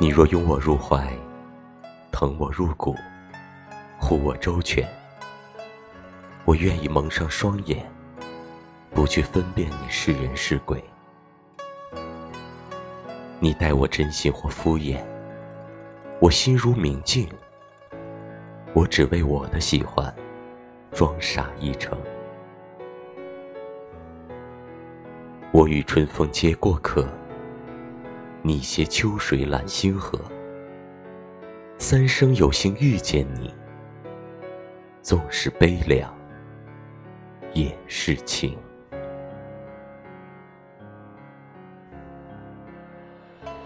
你若拥我入怀，疼我入骨，护我周全，我愿意蒙上双眼，不去分辨你是人是鬼。你待我真心或敷衍，我心如明镜，我只为我的喜欢，装傻一程。我与春风皆过客，你携秋水揽星河。三生有幸遇见你，纵是悲凉，也是情。